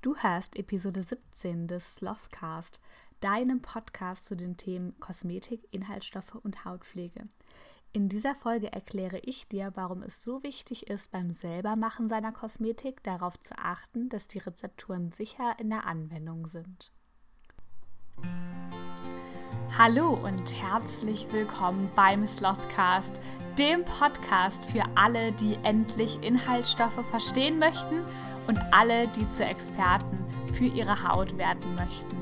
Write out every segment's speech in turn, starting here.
Du hörst Episode 17 des Slothcast, deinem Podcast zu den Themen Kosmetik, Inhaltsstoffe und Hautpflege. In dieser Folge erkläre ich dir, warum es so wichtig ist, beim Selbermachen seiner Kosmetik darauf zu achten, dass die Rezepturen sicher in der Anwendung sind. Hallo und herzlich willkommen beim Slothcast, dem Podcast für alle, die endlich Inhaltsstoffe verstehen möchten und alle, die zu Experten für ihre Haut werden möchten.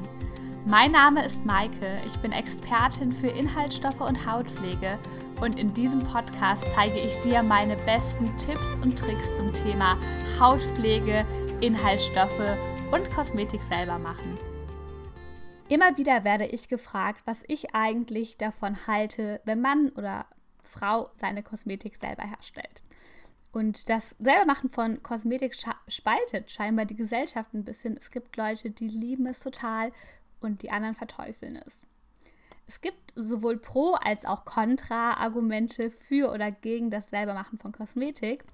Mein Name ist Maike, ich bin Expertin für Inhaltsstoffe und Hautpflege und in diesem Podcast zeige ich dir meine besten Tipps und Tricks zum Thema Hautpflege, Inhaltsstoffe und Kosmetik selber machen. Immer wieder werde ich gefragt, was ich eigentlich davon halte, wenn Mann oder Frau seine Kosmetik selber herstellt. Und das Selbermachen von Kosmetik spaltet scheinbar die Gesellschaft ein bisschen. Es gibt Leute, die lieben es total und die anderen verteufeln es. Es gibt sowohl Pro- als auch Kontra-Argumente für oder gegen das Selbermachen von Kosmetik.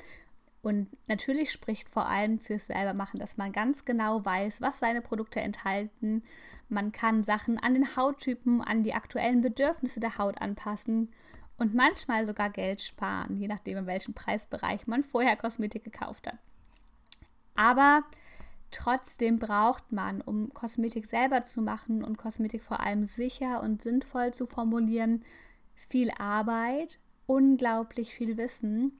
Und natürlich spricht vor allem fürs Selbermachen, dass man ganz genau weiß, was seine Produkte enthalten. Man kann Sachen an den Hauttypen, an die aktuellen Bedürfnisse der Haut anpassen und manchmal sogar Geld sparen, je nachdem, in welchem Preisbereich man vorher Kosmetik gekauft hat. Aber trotzdem braucht man, um Kosmetik selber zu machen und Kosmetik vor allem sicher und sinnvoll zu formulieren, viel Arbeit, unglaublich viel Wissen.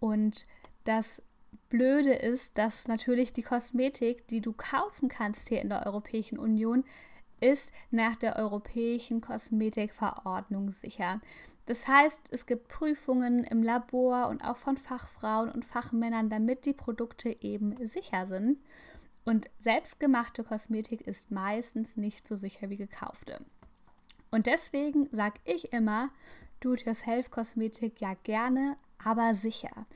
Und das Blöde ist, dass natürlich die Kosmetik, die du kaufen kannst hier in der Europäischen Union, ist nach der Europäischen Kosmetikverordnung sicher. Das heißt, es gibt Prüfungen im Labor und auch von Fachfrauen und Fachmännern, damit die Produkte eben sicher sind. Und selbstgemachte Kosmetik ist meistens nicht so sicher wie gekaufte. Und deswegen sage ich immer, Do-it-yourself-Kosmetik ja gerne, aber sicher.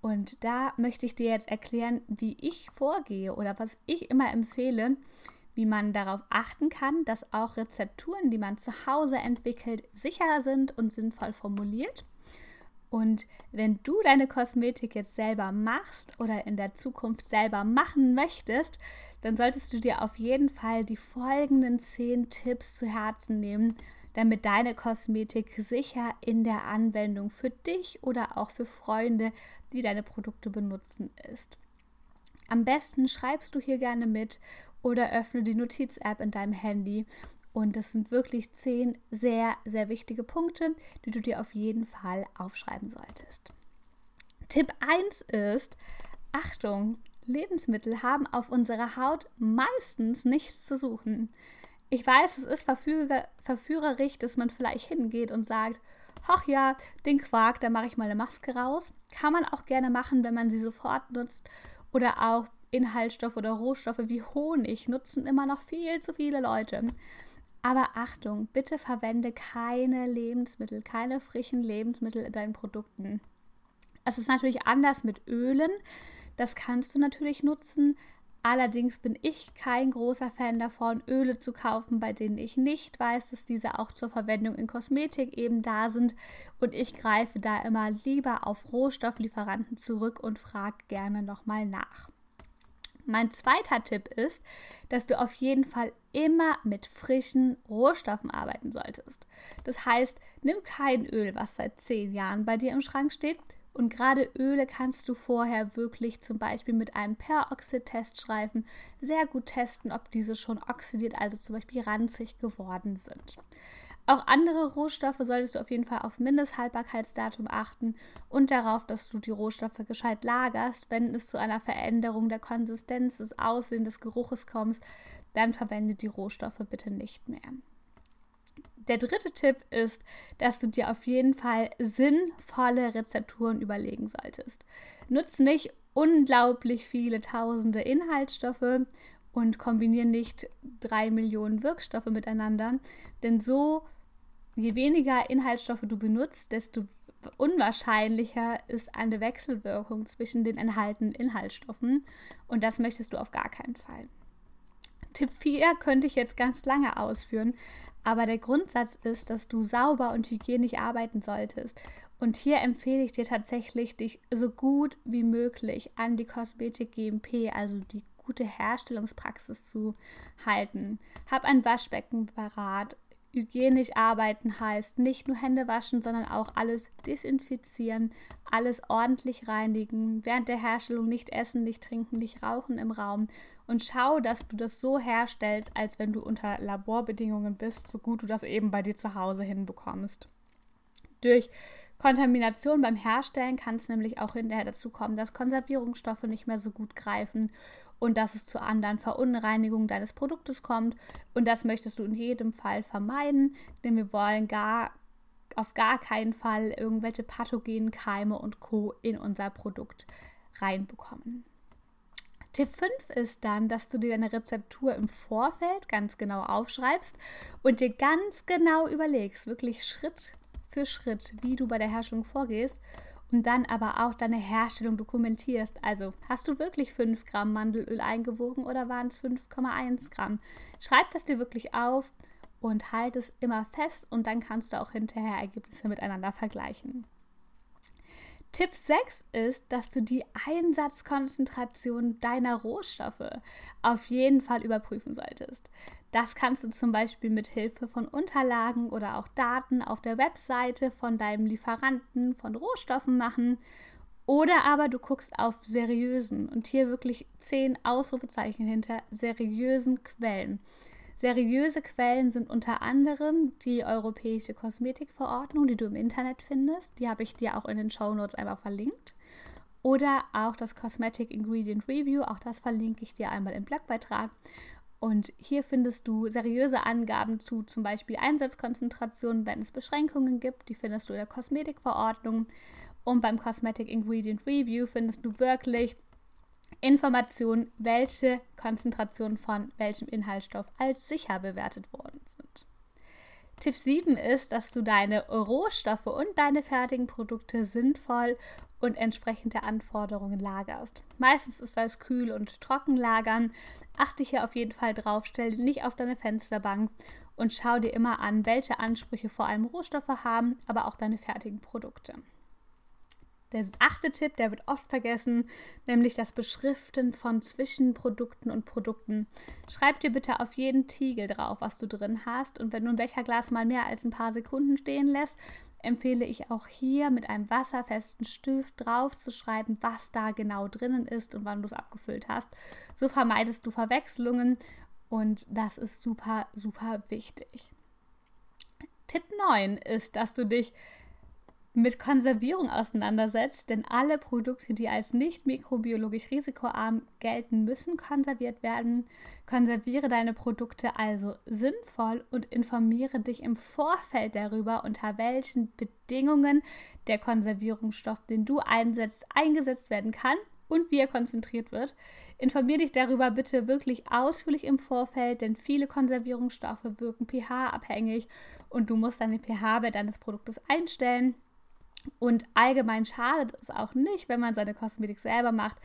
Und da möchte ich dir jetzt erklären, wie ich vorgehe oder was ich immer empfehle, wie man darauf achten kann, dass auch Rezepturen, die man zu Hause entwickelt, sicher sind und sinnvoll formuliert. Und wenn du deine Kosmetik jetzt selber machst oder in der Zukunft selber machen möchtest, dann solltest du dir auf jeden Fall die folgenden zehn Tipps zu Herzen nehmen, damit deine Kosmetik sicher in der Anwendung für dich oder auch für Freunde, die deine Produkte benutzen, ist. Am besten schreibst du hier gerne mit oder öffne die Notiz-App in deinem Handy. Und das sind wirklich zehn sehr, sehr wichtige Punkte, die du dir auf jeden Fall aufschreiben solltest. Tipp 1 ist, Achtung, Lebensmittel haben auf unserer Haut meistens nichts zu suchen. Ich weiß, es ist verführer, verführerisch, dass man vielleicht hingeht und sagt, ach ja, den Quark, da mache ich mal eine Maske raus. Kann man auch gerne machen, wenn man sie sofort nutzt. Oder auch Inhaltsstoffe oder Rohstoffe wie Honig nutzen immer noch viel zu viele Leute. Aber Achtung, bitte verwende keine Lebensmittel, keine frischen Lebensmittel in deinen Produkten. Es ist natürlich anders mit Ölen. Das kannst du natürlich nutzen. Allerdings bin ich kein großer Fan davon, Öle zu kaufen, bei denen ich nicht weiß, dass diese auch zur Verwendung in Kosmetik eben da sind. Und ich greife da immer lieber auf Rohstofflieferanten zurück und frage gerne nochmal nach. Mein zweiter Tipp ist, dass du auf jeden Fall immer mit frischen Rohstoffen arbeiten solltest. Das heißt, nimm kein Öl, was seit zehn Jahren bei dir im Schrank steht. Und gerade Öle kannst du vorher wirklich zum Beispiel mit einem Peroxid-Teststreifen sehr gut testen, ob diese schon oxidiert, also zum Beispiel ranzig geworden sind. Auch andere Rohstoffe solltest du auf jeden Fall auf Mindesthaltbarkeitsdatum achten und darauf, dass du die Rohstoffe gescheit lagerst. Wenn es zu einer Veränderung der Konsistenz, des Aussehens, des Geruches kommt, dann verwende die Rohstoffe bitte nicht mehr. Der dritte Tipp ist, dass du dir auf jeden Fall sinnvolle Rezepturen überlegen solltest. Nutz nicht unglaublich viele tausende Inhaltsstoffe und kombiniere nicht drei Millionen Wirkstoffe miteinander, denn so Je weniger Inhaltsstoffe du benutzt, desto unwahrscheinlicher ist eine Wechselwirkung zwischen den enthaltenen Inhaltsstoffen und das möchtest du auf gar keinen Fall. Tipp 4 könnte ich jetzt ganz lange ausführen, aber der Grundsatz ist, dass du sauber und hygienisch arbeiten solltest. Und hier empfehle ich dir tatsächlich, dich so gut wie möglich an die Kosmetik GMP, also die gute Herstellungspraxis zu halten. Hab ein Waschbecken parat. Hygienisch arbeiten heißt nicht nur Hände waschen, sondern auch alles desinfizieren, alles ordentlich reinigen, während der Herstellung nicht essen, nicht trinken, nicht rauchen im Raum und schau, dass du das so herstellst, als wenn du unter Laborbedingungen bist, so gut du das eben bei dir zu Hause hinbekommst. Durch Kontamination beim Herstellen kann es nämlich auch hinterher dazu kommen, dass Konservierungsstoffe nicht mehr so gut greifen und dass es zu anderen Verunreinigungen deines Produktes kommt. Und das möchtest du in jedem Fall vermeiden, denn wir wollen gar auf gar keinen Fall irgendwelche pathogenen Keime und Co. in unser Produkt reinbekommen. Tipp 5 ist dann, dass du dir deine Rezeptur im Vorfeld ganz genau aufschreibst und dir ganz genau überlegst, wirklich Schritt für Schritt, wie du bei der Herstellung vorgehst und dann aber auch deine Herstellung dokumentierst. Also hast du wirklich 5 Gramm Mandelöl eingewogen oder waren es 5,1 Gramm? Schreib das dir wirklich auf und halt es immer fest und dann kannst du auch hinterher Ergebnisse miteinander vergleichen. Tipp 6 ist, dass du die Einsatzkonzentration deiner Rohstoffe auf jeden Fall überprüfen solltest. Das kannst du zum Beispiel mit Hilfe von Unterlagen oder auch Daten auf der Webseite von deinem Lieferanten von Rohstoffen machen. Oder aber du guckst auf seriösen und hier wirklich zehn Ausrufezeichen hinter seriösen Quellen. Seriöse Quellen sind unter anderem die Europäische Kosmetikverordnung, die du im Internet findest. Die habe ich dir auch in den Show Notes einfach verlinkt. Oder auch das Cosmetic Ingredient Review, auch das verlinke ich dir einmal im Blogbeitrag. Und hier findest du seriöse Angaben zu zum Beispiel Einsatzkonzentrationen, wenn es Beschränkungen gibt. Die findest du in der Kosmetikverordnung. Und beim Cosmetic Ingredient Review findest du wirklich Informationen, welche Konzentrationen von welchem Inhaltsstoff als sicher bewertet worden sind. Tipp 7 ist, dass du deine Rohstoffe und deine fertigen Produkte sinnvoll und entsprechend der Anforderungen lagerst. Meistens ist das Kühl- und Trockenlagern. Achte hier auf jeden Fall drauf, stell nicht auf deine Fensterbank und schau dir immer an, welche Ansprüche vor allem Rohstoffe haben, aber auch deine fertigen Produkte. Der achte Tipp, der wird oft vergessen, nämlich das Beschriften von Zwischenprodukten und Produkten. Schreib dir bitte auf jeden Tiegel drauf, was du drin hast. Und wenn du ein Becherglas mal mehr als ein paar Sekunden stehen lässt, empfehle ich auch hier mit einem wasserfesten Stift drauf zu schreiben, was da genau drinnen ist und wann du es abgefüllt hast. So vermeidest du Verwechslungen und das ist super, super wichtig. Tipp 9 ist, dass du dich mit Konservierung auseinandersetzt, denn alle Produkte, die als nicht mikrobiologisch risikoarm gelten, müssen konserviert werden. Konserviere deine Produkte also sinnvoll und informiere dich im Vorfeld darüber, unter welchen Bedingungen der Konservierungsstoff, den du einsetzt, eingesetzt werden kann und wie er konzentriert wird. Informiere dich darüber bitte wirklich ausführlich im Vorfeld, denn viele Konservierungsstoffe wirken pH-abhängig und du musst deine pH-Wert deines Produktes einstellen. Und allgemein schadet es auch nicht, wenn man seine Kosmetik selber macht,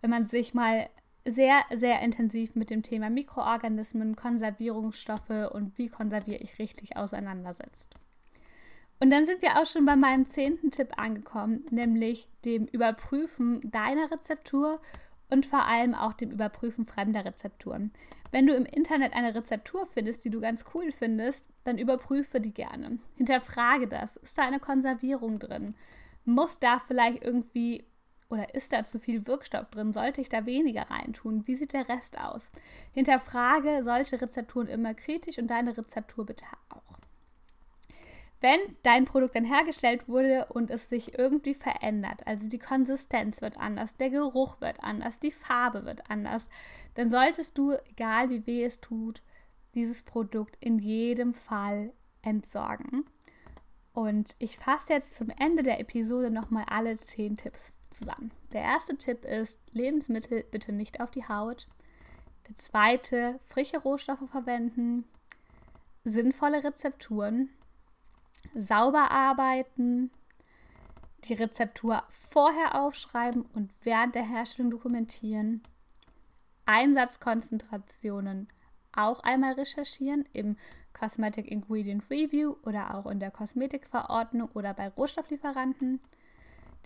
wenn man sich mal sehr, sehr intensiv mit dem Thema Mikroorganismen, Konservierungsstoffe und wie konserviere ich richtig auseinandersetzt. Und dann sind wir auch schon bei meinem zehnten Tipp angekommen, nämlich dem Überprüfen deiner Rezeptur und vor allem auch dem Überprüfen fremder Rezepturen. Wenn du im Internet eine Rezeptur findest, die du ganz cool findest, dann überprüfe die gerne. Hinterfrage das. Ist da eine Konservierung drin? Muss da vielleicht irgendwie oder ist da zu viel Wirkstoff drin? Sollte ich da weniger reintun? Wie sieht der Rest aus? Hinterfrage solche Rezepturen immer kritisch und deine Rezeptur bitte auch. Wenn dein Produkt dann hergestellt wurde und es sich irgendwie verändert, also die Konsistenz wird anders, der Geruch wird anders, die Farbe wird anders, dann solltest du, egal wie weh es tut, dieses Produkt in jedem Fall entsorgen. Und ich fasse jetzt zum Ende der Episode nochmal alle zehn Tipps zusammen. Der erste Tipp ist, Lebensmittel bitte nicht auf die Haut. Der zweite, frische Rohstoffe verwenden, sinnvolle Rezepturen sauber arbeiten, die Rezeptur vorher aufschreiben und während der Herstellung dokumentieren, Einsatzkonzentrationen auch einmal recherchieren im Cosmetic Ingredient Review oder auch in der Kosmetikverordnung oder bei Rohstofflieferanten,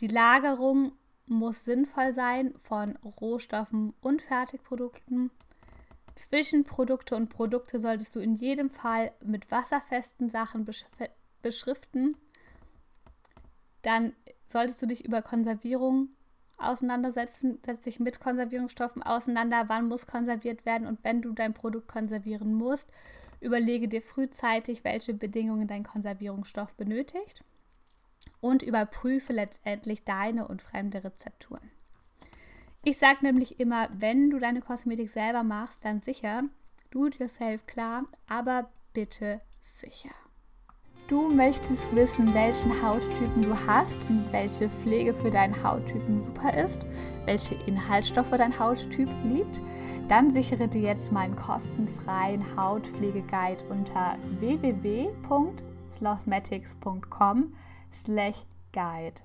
die Lagerung muss sinnvoll sein von Rohstoffen und Fertigprodukten. Zwischenprodukte und Produkte solltest du in jedem Fall mit wasserfesten Sachen beschriften. Dann solltest du dich über Konservierung auseinandersetzen, setz dich mit Konservierungsstoffen auseinander, wann muss konserviert werden und wenn du dein Produkt konservieren musst, überlege dir frühzeitig, welche Bedingungen dein Konservierungsstoff benötigt und überprüfe letztendlich deine und fremde Rezepturen. Ich sage nämlich immer, wenn du deine Kosmetik selber machst, dann sicher, do it yourself klar, aber bitte sicher. Du möchtest wissen, welchen Hauttypen du hast und welche Pflege für deinen Hauttypen super ist, welche Inhaltsstoffe dein Hauttyp liebt, dann sichere dir jetzt meinen kostenfreien Hautpflegeguide unter www.slothmatics.com slash guide.